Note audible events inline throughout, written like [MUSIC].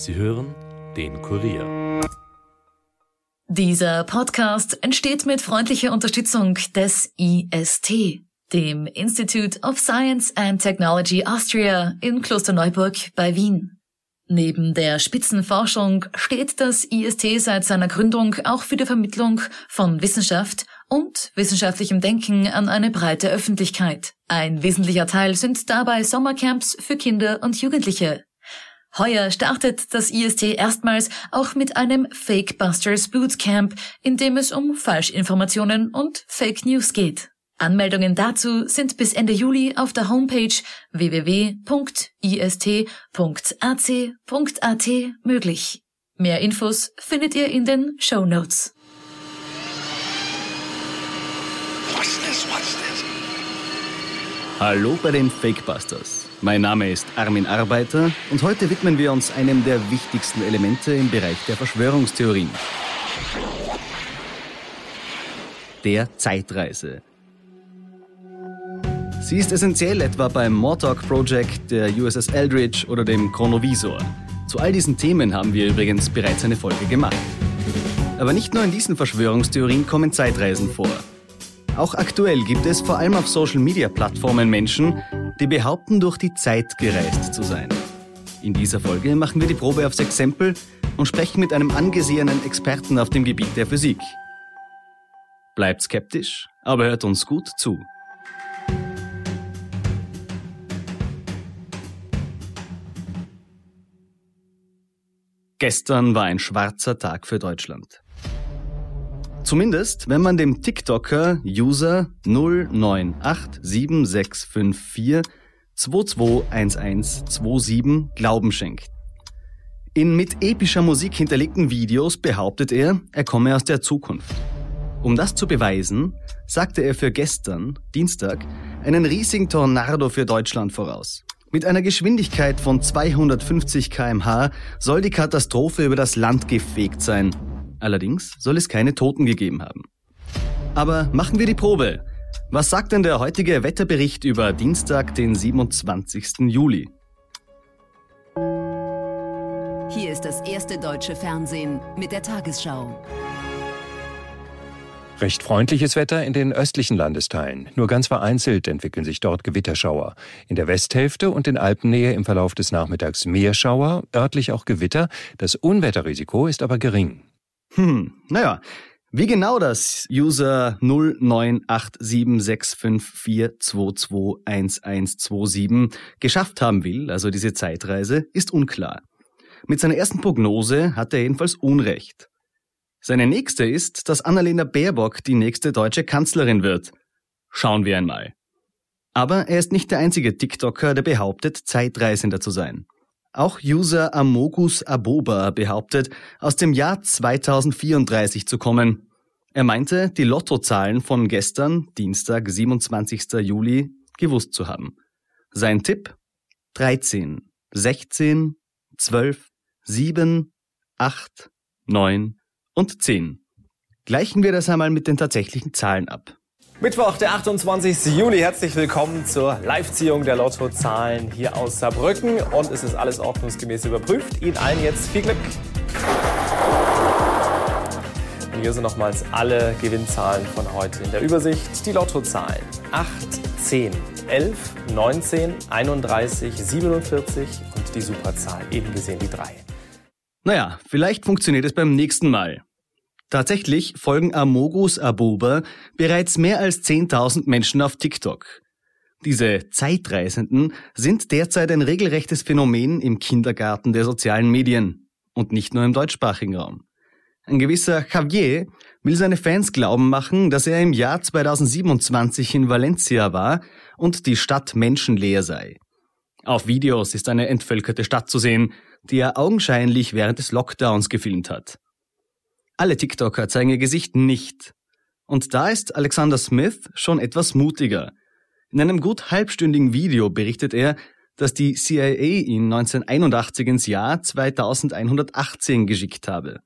Sie hören den Kurier. Dieser Podcast entsteht mit freundlicher Unterstützung des IST, dem Institute of Science and Technology Austria in Klosterneuburg bei Wien. Neben der Spitzenforschung steht das IST seit seiner Gründung auch für die Vermittlung von Wissenschaft und wissenschaftlichem Denken an eine breite Öffentlichkeit. Ein wesentlicher Teil sind dabei Sommercamps für Kinder und Jugendliche. Heuer startet das IST erstmals auch mit einem Fake Busters Bootcamp, in dem es um Falschinformationen und Fake News geht. Anmeldungen dazu sind bis Ende Juli auf der Homepage www.ist.ac.at möglich. Mehr Infos findet ihr in den Show Notes. Hallo bei den Fakebusters. Mein Name ist Armin Arbeiter und heute widmen wir uns einem der wichtigsten Elemente im Bereich der Verschwörungstheorien. Der Zeitreise. Sie ist essentiell etwa beim Mortalk Project, der USS Eldridge oder dem Chronovisor. Zu all diesen Themen haben wir übrigens bereits eine Folge gemacht. Aber nicht nur in diesen Verschwörungstheorien kommen Zeitreisen vor. Auch aktuell gibt es vor allem auf Social-Media-Plattformen Menschen, die behaupten, durch die Zeit gereist zu sein. In dieser Folge machen wir die Probe aufs Exempel und sprechen mit einem angesehenen Experten auf dem Gebiet der Physik. Bleibt skeptisch, aber hört uns gut zu. Gestern war ein schwarzer Tag für Deutschland. Zumindest, wenn man dem TikToker User 098764221127 Glauben schenkt. In mit epischer Musik hinterlegten Videos behauptet er, er komme aus der Zukunft. Um das zu beweisen, sagte er für gestern, Dienstag, einen riesigen Tornado für Deutschland voraus. Mit einer Geschwindigkeit von 250 kmh soll die Katastrophe über das Land gefegt sein. Allerdings soll es keine Toten gegeben haben. Aber machen wir die Probe. Was sagt denn der heutige Wetterbericht über Dienstag, den 27. Juli? Hier ist das erste deutsche Fernsehen mit der Tagesschau. Recht freundliches Wetter in den östlichen Landesteilen. Nur ganz vereinzelt entwickeln sich dort Gewitterschauer. In der Westhälfte und in Alpennähe im Verlauf des Nachmittags Meerschauer, örtlich auch Gewitter. Das Unwetterrisiko ist aber gering. Hm, naja. Wie genau das User 098765422127 geschafft haben will, also diese Zeitreise, ist unklar. Mit seiner ersten Prognose hat er jedenfalls Unrecht. Seine nächste ist, dass Annalena Baerbock die nächste deutsche Kanzlerin wird. Schauen wir einmal. Aber er ist nicht der einzige TikToker, der behauptet, Zeitreisender zu sein. Auch User Amogus Aboba behauptet, aus dem Jahr 2034 zu kommen. Er meinte, die Lottozahlen von gestern, Dienstag, 27. Juli, gewusst zu haben. Sein Tipp? 13, 16, 12, 7, 8, 9 und 10. Gleichen wir das einmal mit den tatsächlichen Zahlen ab. Mittwoch, der 28. Juli. Herzlich willkommen zur Live-Ziehung der Lottozahlen hier aus Saarbrücken. Und es ist alles ordnungsgemäß überprüft. Ihnen allen jetzt viel Glück. Und hier sind nochmals alle Gewinnzahlen von heute in der Übersicht. Die Lottozahlen 8, 10, 11, 19, 31, 47 und die Superzahl, eben gesehen die 3. Naja, vielleicht funktioniert es beim nächsten Mal. Tatsächlich folgen Amogus Abuba bereits mehr als 10.000 Menschen auf TikTok. Diese Zeitreisenden sind derzeit ein regelrechtes Phänomen im Kindergarten der sozialen Medien und nicht nur im deutschsprachigen Raum. Ein gewisser Javier will seine Fans glauben machen, dass er im Jahr 2027 in Valencia war und die Stadt menschenleer sei. Auf Videos ist eine entvölkerte Stadt zu sehen, die er augenscheinlich während des Lockdowns gefilmt hat. Alle TikToker zeigen ihr Gesicht nicht. Und da ist Alexander Smith schon etwas mutiger. In einem gut halbstündigen Video berichtet er, dass die CIA ihn 1981 ins Jahr 2118 geschickt habe.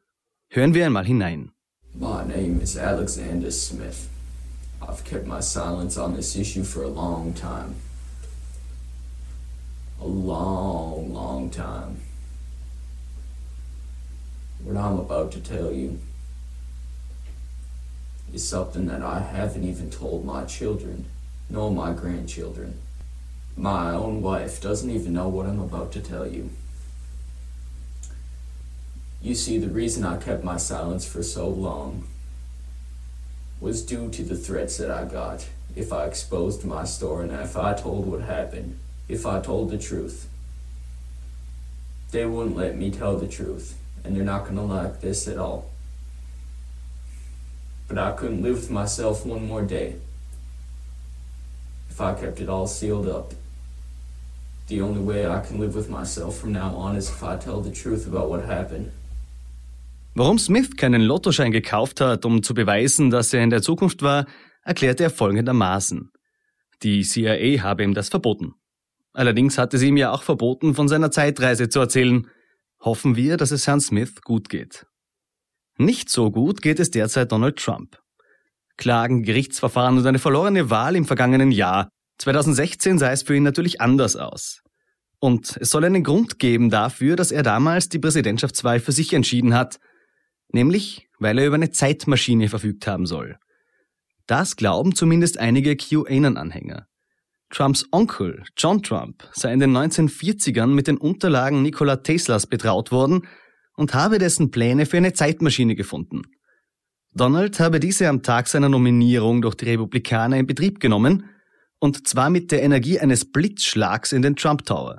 Hören wir einmal hinein. My name is Alexander Smith. I've kept my silence on this issue for a long time. A long, long time. What I'm about to tell you is something that I haven't even told my children, nor my grandchildren. My own wife doesn't even know what I'm about to tell you. You see, the reason I kept my silence for so long was due to the threats that I got if I exposed my story and if I told what happened, if I told the truth. They wouldn't let me tell the truth, and they're not gonna like this at all. But I couldn't live with myself one more day if I kept it all sealed up. The only way I can live with myself from now on is if I tell the truth about what happened. Warum Smith keinen Lottoschein gekauft hat, um zu beweisen, dass er in der Zukunft war, erklärte er folgendermaßen. Die CIA habe ihm das verboten. Allerdings hatte sie ihm ja auch verboten, von seiner Zeitreise zu erzählen. Hoffen wir, dass es Herrn Smith gut geht. Nicht so gut geht es derzeit Donald Trump. Klagen, Gerichtsverfahren und eine verlorene Wahl im vergangenen Jahr. 2016 sah es für ihn natürlich anders aus. Und es soll einen Grund geben dafür, dass er damals die Präsidentschaftswahl für sich entschieden hat – nämlich weil er über eine Zeitmaschine verfügt haben soll. Das glauben zumindest einige QAnon-Anhänger. Trumps Onkel, John Trump, sei in den 1940ern mit den Unterlagen Nikola Teslas betraut worden und habe dessen Pläne für eine Zeitmaschine gefunden. Donald habe diese am Tag seiner Nominierung durch die Republikaner in Betrieb genommen, und zwar mit der Energie eines Blitzschlags in den Trump Tower.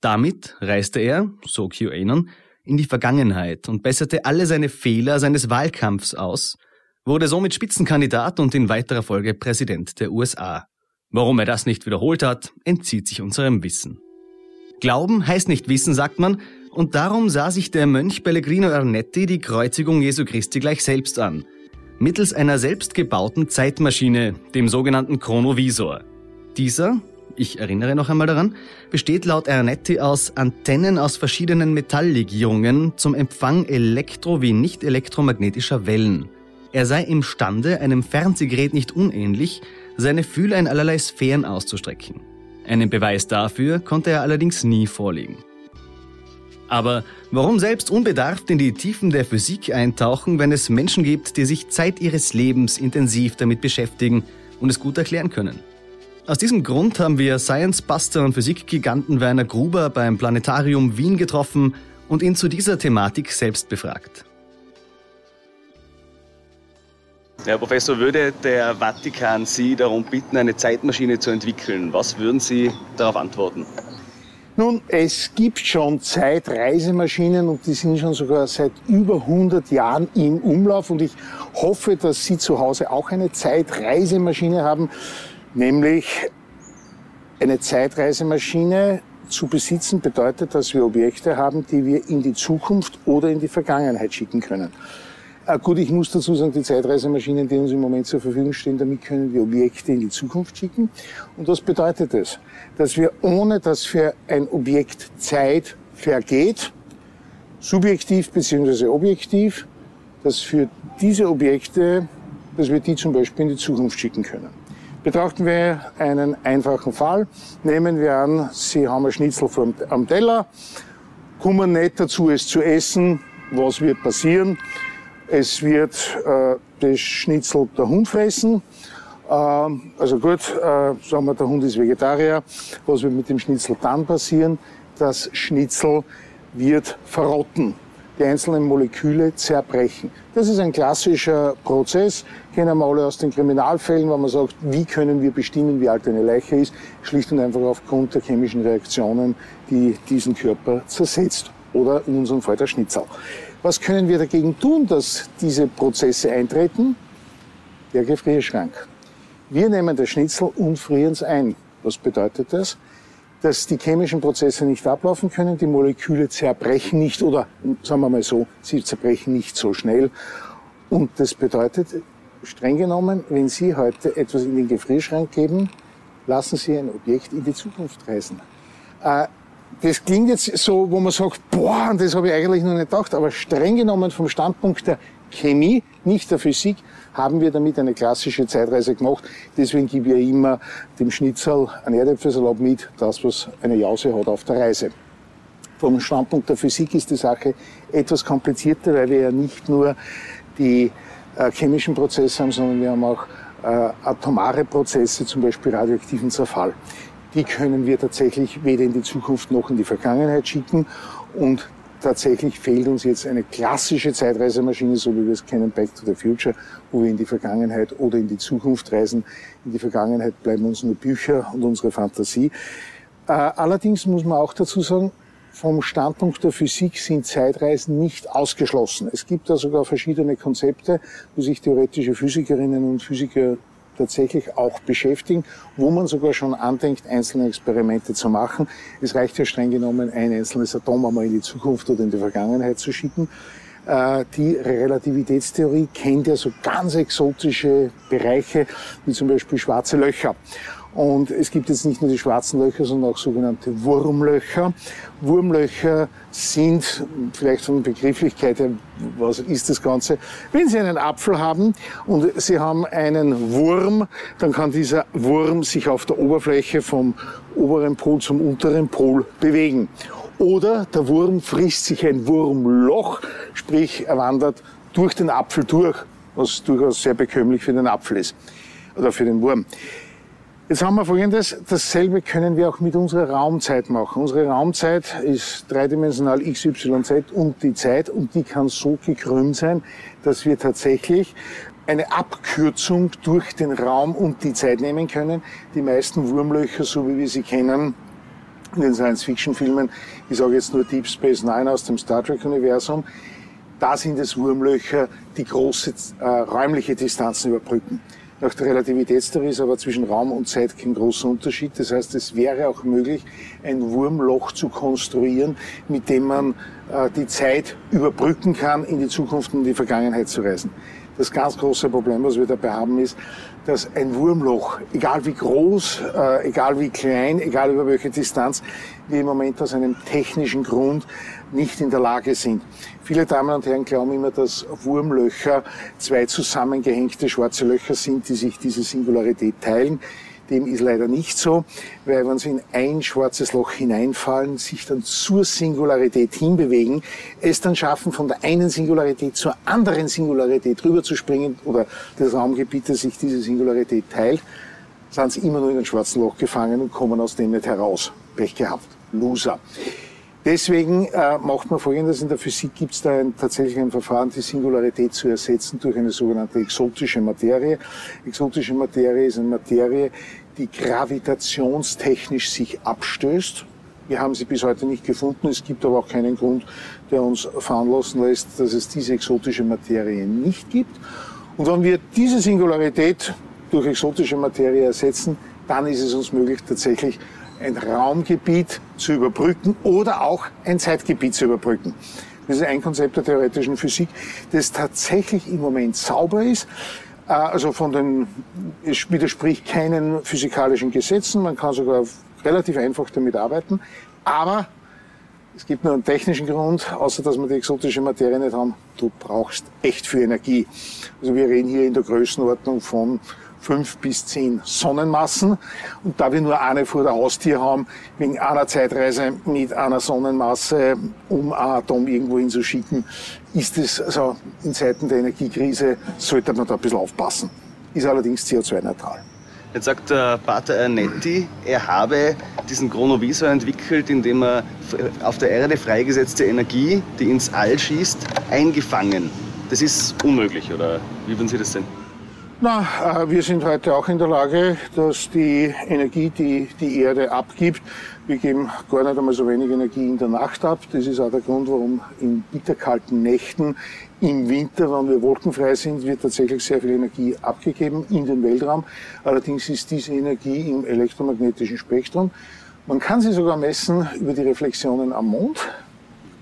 Damit reiste er, so QAnon, in die Vergangenheit und besserte alle seine Fehler seines Wahlkampfs aus, wurde somit Spitzenkandidat und in weiterer Folge Präsident der USA. Warum er das nicht wiederholt hat, entzieht sich unserem Wissen. Glauben heißt nicht wissen, sagt man, und darum sah sich der Mönch Pellegrino Ernetti die Kreuzigung Jesu Christi gleich selbst an, mittels einer selbstgebauten Zeitmaschine, dem sogenannten Chronovisor. Dieser ich erinnere noch einmal daran, besteht laut Ernetti aus Antennen aus verschiedenen Metalllegierungen zum Empfang elektro- wie nicht elektromagnetischer Wellen. Er sei imstande, einem Fernsehgerät nicht unähnlich, seine Fühler in allerlei Sphären auszustrecken. Einen Beweis dafür konnte er allerdings nie vorlegen. Aber warum selbst unbedarft in die Tiefen der Physik eintauchen, wenn es Menschen gibt, die sich Zeit ihres Lebens intensiv damit beschäftigen und es gut erklären können? Aus diesem Grund haben wir Science Buster und Physikgiganten Werner Gruber beim Planetarium Wien getroffen und ihn zu dieser Thematik selbst befragt. Herr Professor, würde der Vatikan Sie darum bitten, eine Zeitmaschine zu entwickeln? Was würden Sie darauf antworten? Nun, es gibt schon Zeitreisemaschinen und die sind schon sogar seit über 100 Jahren im Umlauf und ich hoffe, dass Sie zu Hause auch eine Zeitreisemaschine haben. Nämlich eine Zeitreisemaschine zu besitzen bedeutet, dass wir Objekte haben, die wir in die Zukunft oder in die Vergangenheit schicken können. Äh, gut, ich muss dazu sagen, die Zeitreisemaschinen, die uns im Moment zur Verfügung stehen, damit können wir Objekte in die Zukunft schicken. Und was bedeutet das? Dass wir, ohne dass für ein Objekt Zeit vergeht, subjektiv bzw. objektiv, dass für diese Objekte, dass wir die zum Beispiel in die Zukunft schicken können. Betrachten wir einen einfachen Fall. Nehmen wir an, Sie haben ein Schnitzel am Teller, kommen nicht dazu, es zu essen. Was wird passieren? Es wird äh, das Schnitzel der Hund fressen. Ähm, also gut, äh, sagen wir, der Hund ist Vegetarier. Was wird mit dem Schnitzel dann passieren? Das Schnitzel wird verrotten die einzelnen Moleküle zerbrechen. Das ist ein klassischer Prozess, kennen wir alle aus den Kriminalfällen, wo man sagt, wie können wir bestimmen, wie alt eine Leiche ist, schlicht und einfach aufgrund der chemischen Reaktionen, die diesen Körper zersetzt oder in unserem Fall der Schnitzel. Was können wir dagegen tun, dass diese Prozesse eintreten? Der Gefrierschrank. Wir nehmen das Schnitzel und frieren es ein. Was bedeutet das? dass die chemischen Prozesse nicht ablaufen können, die Moleküle zerbrechen nicht oder sagen wir mal so, sie zerbrechen nicht so schnell. Und das bedeutet, streng genommen, wenn Sie heute etwas in den Gefrierschrank geben, lassen Sie ein Objekt in die Zukunft reisen. Äh, das klingt jetzt so, wo man sagt, boah, das habe ich eigentlich noch nicht gedacht, aber streng genommen vom Standpunkt der Chemie, nicht der Physik, haben wir damit eine klassische Zeitreise gemacht. Deswegen gebe ich immer dem Schnitzel ein Erdäpfelsalat mit, das, was eine Jause hat auf der Reise. Vom Standpunkt der Physik ist die Sache etwas komplizierter, weil wir ja nicht nur die äh, chemischen Prozesse haben, sondern wir haben auch äh, atomare Prozesse, zum Beispiel radioaktiven Zerfall. Die können wir tatsächlich weder in die Zukunft noch in die Vergangenheit schicken. Und tatsächlich fehlt uns jetzt eine klassische Zeitreisemaschine, so wie wir es kennen, Back to the Future, wo wir in die Vergangenheit oder in die Zukunft reisen. In die Vergangenheit bleiben uns nur Bücher und unsere Fantasie. Äh, allerdings muss man auch dazu sagen, vom Standpunkt der Physik sind Zeitreisen nicht ausgeschlossen. Es gibt da sogar verschiedene Konzepte, wo sich theoretische Physikerinnen und Physiker tatsächlich auch beschäftigen, wo man sogar schon andenkt, einzelne Experimente zu machen. Es reicht ja streng genommen, ein einzelnes Atom einmal in die Zukunft oder in die Vergangenheit zu schicken. Äh, die Relativitätstheorie kennt ja so ganz exotische Bereiche, wie zum Beispiel schwarze Löcher. Und es gibt jetzt nicht nur die schwarzen Löcher, sondern auch sogenannte Wurmlöcher. Wurmlöcher sind, vielleicht von der Begrifflichkeit her, was ist das Ganze? Wenn Sie einen Apfel haben und Sie haben einen Wurm, dann kann dieser Wurm sich auf der Oberfläche vom oberen Pol zum unteren Pol bewegen. Oder der Wurm frisst sich ein Wurmloch, sprich er wandert durch den Apfel durch, was durchaus sehr bekömmlich für den Apfel ist oder für den Wurm. Jetzt haben wir folgendes, dasselbe können wir auch mit unserer Raumzeit machen. Unsere Raumzeit ist dreidimensional XYZ und die Zeit und die kann so gekrümmt sein, dass wir tatsächlich eine Abkürzung durch den Raum und die Zeit nehmen können. Die meisten Wurmlöcher, so wie wir sie kennen, in den Science-Fiction-Filmen, ich sage jetzt nur Deep Space Nine aus dem Star Trek-Universum, da sind es Wurmlöcher, die große äh, räumliche Distanzen überbrücken. Nach der Relativitätstheorie ist aber zwischen Raum und Zeit kein großer Unterschied. Das heißt, es wäre auch möglich, ein Wurmloch zu konstruieren, mit dem man äh, die Zeit überbrücken kann, in die Zukunft und in die Vergangenheit zu reisen. Das ganz große Problem, was wir dabei haben, ist, dass ein Wurmloch, egal wie groß, äh, egal wie klein, egal über welche Distanz, wir im Moment aus einem technischen Grund nicht in der Lage sind. Viele Damen und Herren glauben immer, dass Wurmlöcher zwei zusammengehängte schwarze Löcher sind, die sich diese Singularität teilen. Dem ist leider nicht so, weil wenn sie in ein schwarzes Loch hineinfallen, sich dann zur Singularität hinbewegen, es dann schaffen, von der einen Singularität zur anderen Singularität rüberzuspringen oder das Raumgebiet, das sich diese Singularität teilt, sind sie immer nur in ein schwarzen Loch gefangen und kommen aus dem nicht heraus. Pech gehabt. Loser. Deswegen äh, macht man Folgendes. In der Physik gibt es da ein, tatsächlich ein Verfahren, die Singularität zu ersetzen durch eine sogenannte exotische Materie. Exotische Materie ist eine Materie, die gravitationstechnisch sich abstößt. Wir haben sie bis heute nicht gefunden. Es gibt aber auch keinen Grund, der uns veranlassen lässt, dass es diese exotische Materie nicht gibt. Und wenn wir diese Singularität durch exotische Materie ersetzen, dann ist es uns möglich, tatsächlich ein Raumgebiet zu überbrücken oder auch ein Zeitgebiet zu überbrücken. Das ist ein Konzept der theoretischen Physik, das tatsächlich im Moment sauber ist. Äh, also von den, es widerspricht keinen physikalischen Gesetzen. Man kann sogar relativ einfach damit arbeiten. Aber es gibt nur einen technischen Grund, außer dass wir die exotische Materie nicht haben. Du brauchst echt viel Energie. Also wir reden hier in der Größenordnung von fünf bis zehn Sonnenmassen. Und da wir nur eine vor der Haustür haben, wegen einer Zeitreise mit einer Sonnenmasse, um ein Atom irgendwo hinzuschicken, ist es also in Zeiten der Energiekrise, sollte man da ein bisschen aufpassen. Ist allerdings CO2-neutral. Jetzt sagt der Pater Ernetti, er habe diesen Chronovisor entwickelt, indem er auf der Erde freigesetzte Energie, die ins All schießt, eingefangen. Das ist unmöglich, oder wie würden Sie das sehen? Na, äh, wir sind heute auch in der Lage, dass die Energie, die die Erde abgibt, wir geben gar nicht einmal so wenig Energie in der Nacht ab. Das ist auch der Grund, warum in bitterkalten Nächten im Winter, wenn wir wolkenfrei sind, wird tatsächlich sehr viel Energie abgegeben in den Weltraum. Allerdings ist diese Energie im elektromagnetischen Spektrum. Man kann sie sogar messen über die Reflexionen am Mond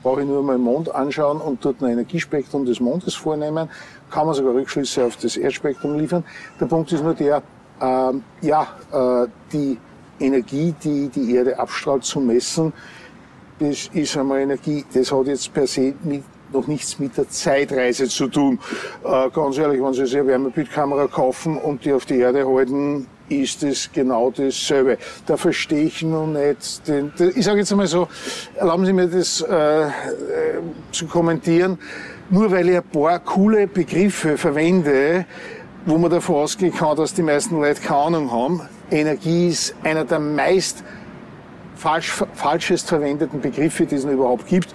brauche ich nur mal den Mond anschauen und dort ein Energiespektrum des Mondes vornehmen, kann man sogar Rückschlüsse auf das Erdspektrum liefern. Der Punkt ist nur der, äh, ja, äh, die Energie, die die Erde abstrahlt, zu messen, das ist einmal Energie, das hat jetzt per se mit, noch nichts mit der Zeitreise zu tun. Äh, ganz ehrlich, wenn Sie sich eine Wärmebildkamera kaufen und die auf die Erde halten, ist es genau dasselbe. Da verstehe ich nun nicht, den, ich sage jetzt einmal so, erlauben Sie mir das äh, äh, zu kommentieren, nur weil ich ein paar coole Begriffe verwende, wo man davon ausgehen kann, dass die meisten Leute keine Ahnung haben. Energie ist einer der meist falsch, falschest verwendeten Begriffe, die es noch überhaupt gibt.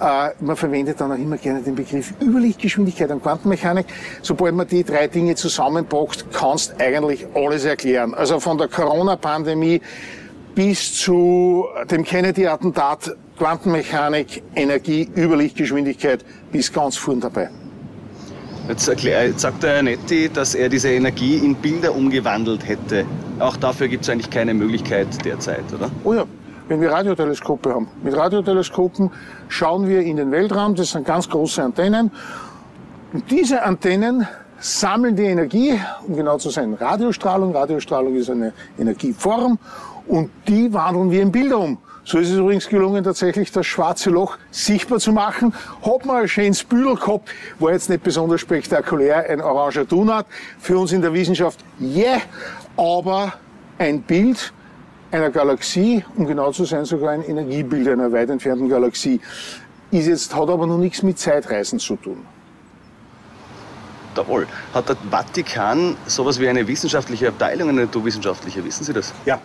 Äh, man verwendet dann auch immer gerne den Begriff Überlichtgeschwindigkeit und Quantenmechanik. Sobald man die drei Dinge zusammenpackt, kannst eigentlich alles erklären. Also von der Corona-Pandemie bis zu dem Kennedy-Attentat, Quantenmechanik, Energie, Überlichtgeschwindigkeit, bis ganz vorn dabei. Jetzt, erklär, jetzt sagt der Netti, dass er diese Energie in Bilder umgewandelt hätte. Auch dafür gibt es eigentlich keine Möglichkeit derzeit, oder? Oh ja, wenn wir Radioteleskope haben. Mit Radioteleskopen schauen wir in den Weltraum, das sind ganz große Antennen. Und diese Antennen sammeln die Energie, um genau zu sein, Radiostrahlung. Radiostrahlung ist eine Energieform und die wandeln wir in Bilder um. So ist es übrigens gelungen, tatsächlich das schwarze Loch sichtbar zu machen. Hat man ein schönes Büdel gehabt, war jetzt nicht besonders spektakulär, ein oranger Donut. Für uns in der Wissenschaft, yeah, aber ein Bild einer Galaxie, um genau zu sein, sogar ein Energiebild einer weit entfernten Galaxie, ist jetzt, hat aber noch nichts mit Zeitreisen zu tun. Jawohl. Hat der Vatikan sowas wie eine wissenschaftliche Abteilung, eine naturwissenschaftliche? Wissen Sie das? Ja,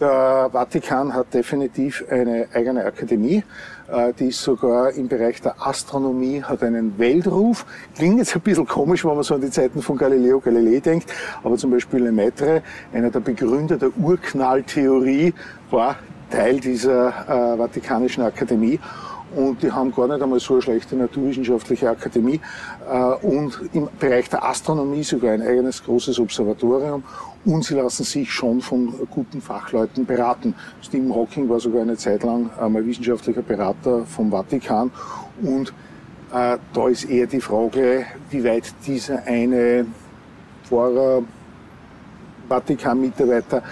der Vatikan hat definitiv eine eigene Akademie. Äh, die ist sogar im Bereich der Astronomie, hat einen Weltruf. Klingt jetzt ein bisschen komisch, wenn man so an die Zeiten von Galileo Galilei denkt. Aber zum Beispiel Lemaitre, einer der Begründer der Urknalltheorie, war Teil dieser äh, Vatikanischen Akademie und die haben gar nicht einmal so eine schlechte naturwissenschaftliche Akademie. Äh, und im Bereich der Astronomie sogar ein eigenes großes Observatorium. Und sie lassen sich schon von guten Fachleuten beraten. Stephen Hawking war sogar eine Zeit lang einmal wissenschaftlicher Berater vom Vatikan. Und äh, da ist eher die Frage, wie weit dieser eine Pfarrer, Vatikan-Mitarbeiter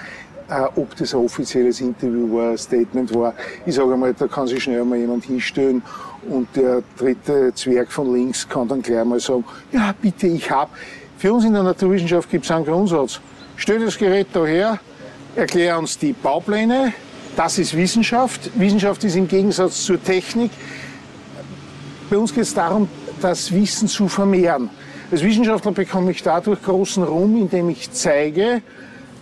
ob das ein offizielles Interview war, ein Statement war. Ich sage einmal, da kann sich schnell mal jemand hinstellen und der dritte Zwerg von links kann dann gleich mal sagen, ja bitte, ich hab. Für uns in der Naturwissenschaft gibt es einen Grundsatz. Stell das Gerät daher, erklär uns die Baupläne, das ist Wissenschaft. Wissenschaft ist im Gegensatz zur Technik. Bei uns geht es darum, das Wissen zu vermehren. Als Wissenschaftler bekomme ich dadurch großen Ruhm, indem ich zeige,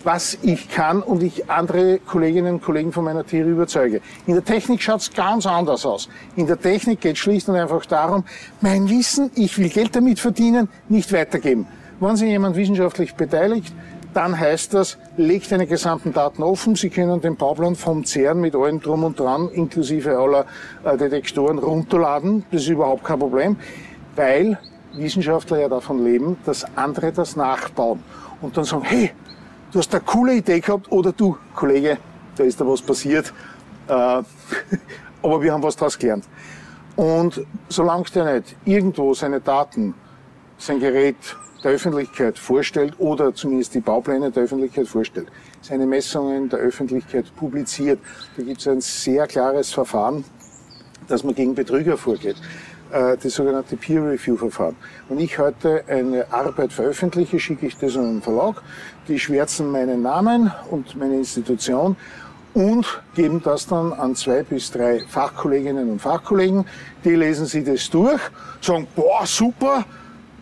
was ich kann und ich andere Kolleginnen und Kollegen von meiner Theorie überzeuge. In der Technik schaut es ganz anders aus. In der Technik geht es schlicht und einfach darum, mein Wissen, ich will Geld damit verdienen, nicht weitergeben. Wenn sich jemand wissenschaftlich beteiligt, dann heißt das, legt eine gesamten Daten offen. Sie können den Bauplan vom CERN mit allem drum und dran, inklusive aller äh, Detektoren, runterladen. Das ist überhaupt kein Problem, weil Wissenschaftler ja davon leben, dass andere das nachbauen und dann sagen, hey, du hast eine coole Idee gehabt oder du, Kollege, da ist da was passiert, äh, [LAUGHS] aber wir haben was daraus gelernt. Und solange der nicht irgendwo seine Daten, sein Gerät der Öffentlichkeit vorstellt oder zumindest die Baupläne der Öffentlichkeit vorstellt, seine Messungen der Öffentlichkeit publiziert, da gibt es ein sehr klares Verfahren, dass man gegen Betrüger vorgeht. Äh, das sogenannte Peer-Review-Verfahren. Wenn ich heute eine Arbeit veröffentliche, schicke ich das an einen Verlag, die schwärzen meinen Namen und meine Institution und geben das dann an zwei bis drei Fachkolleginnen und Fachkollegen. Die lesen sie das durch, sagen, boah, super,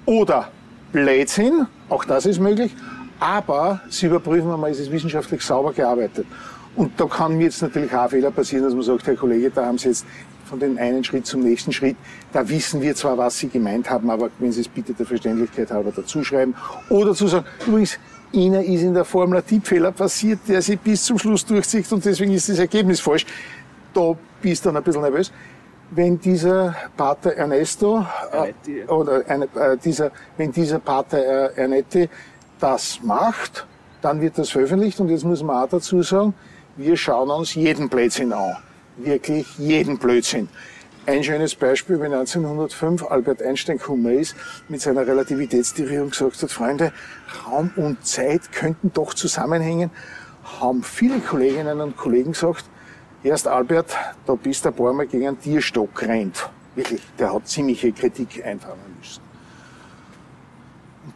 oder Blödsinn, auch das ist möglich, aber sie überprüfen einmal, ist es wissenschaftlich sauber gearbeitet. Und da kann mir jetzt natürlich auch Fehler passieren, dass man sagt, Herr Kollege, da haben Sie jetzt von dem einen Schritt zum nächsten Schritt. Da wissen wir zwar, was Sie gemeint haben, aber wenn Sie es bitte der Verständlichkeit halber dazuschreiben. Oder zu sagen, übrigens, Ihnen ist in der Formel ein Tippfehler passiert, der sich bis zum Schluss durchzieht und deswegen ist das Ergebnis falsch. Da bist du dann ein bisschen nervös. Wenn dieser Pater Ernesto, äh, oder eine, äh, dieser, wenn dieser Pater äh, Ernetti das macht, dann wird das veröffentlicht und jetzt muss man auch dazu sagen, wir schauen uns jeden Blödsinn an wirklich jeden Blödsinn. Ein schönes Beispiel, wenn 1905 Albert Einstein gekommen mit seiner Relativitätstheorie und gesagt hat, Freunde, Raum und Zeit könnten doch zusammenhängen, haben viele Kolleginnen und Kollegen gesagt, erst Albert, da bist du ein paar Mal gegen einen Tierstock rennt. Wirklich, der hat ziemliche Kritik einfangen müssen.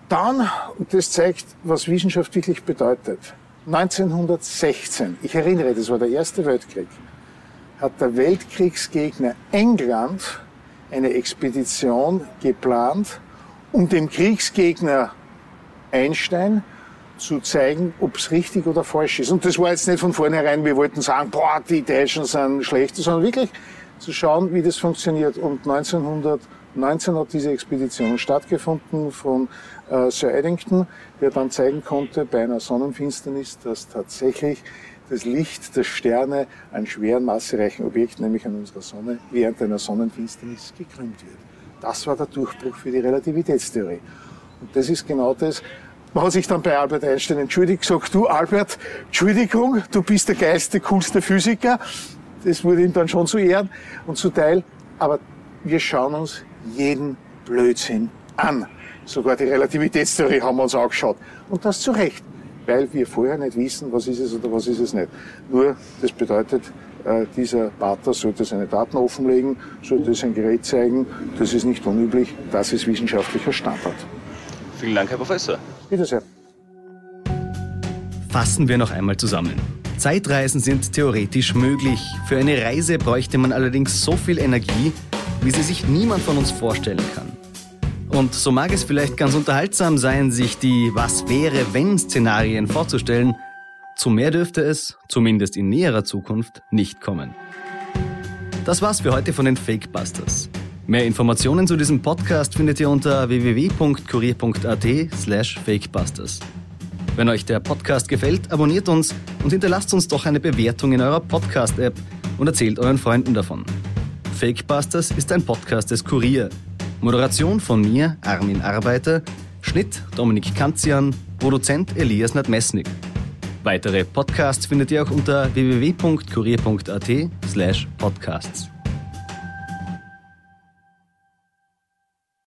Dann, und das zeigt, was Wissenschaft wirklich bedeutet, 1916, ich erinnere, das war der Erste Weltkrieg, hat der Weltkriegsgegner England eine Expedition geplant, um dem Kriegsgegner Einstein zu zeigen, ob es richtig oder falsch ist. Und das war jetzt nicht von vornherein, wir wollten sagen, boah, die Deutschen sind schlecht, sondern wirklich zu schauen, wie das funktioniert. Und 1919 hat diese Expedition stattgefunden von äh, Sir Eddington, der dann zeigen konnte bei einer Sonnenfinsternis, dass tatsächlich das Licht der Sterne an schweren, massereichen Objekten, nämlich an unserer Sonne, während einer Sonnenfinsternis gekrümmt wird. Das war der Durchbruch für die Relativitätstheorie. Und das ist genau das, man hat sich dann bei Albert Einstein entschuldigt, gesagt, du Albert, Entschuldigung, du bist der geilste, coolste Physiker. Das wurde ihm dann schon zu Ehren und zuteil. Aber wir schauen uns jeden Blödsinn an. Sogar die Relativitätstheorie haben wir uns angeschaut. Und das zu Recht, weil wir vorher nicht wissen, was ist es oder was ist es nicht. Nur, das bedeutet, äh, dieser Pater sollte seine Daten offenlegen, sollte sein Gerät zeigen. Das ist nicht unüblich, das ist wissenschaftlicher Standard. Vielen Dank, Herr Professor. Bitte sehr. Fassen wir noch einmal zusammen. Zeitreisen sind theoretisch möglich. Für eine Reise bräuchte man allerdings so viel Energie, wie sie sich niemand von uns vorstellen kann. Und so mag es vielleicht ganz unterhaltsam sein, sich die Was wäre wenn Szenarien vorzustellen, zu mehr dürfte es, zumindest in näherer Zukunft, nicht kommen. Das war's für heute von den Fakebusters. Mehr Informationen zu diesem Podcast findet ihr unter www.kurier.at slash fakebusters. Wenn euch der Podcast gefällt, abonniert uns und hinterlasst uns doch eine Bewertung in eurer Podcast-App und erzählt euren Freunden davon. Fakebusters ist ein Podcast des Kurier. Moderation von mir, Armin Arbeiter, Schnitt Dominik Kanzian, Produzent Elias Nadmesnik. Weitere Podcasts findet ihr auch unter www.kurier.at slash podcasts.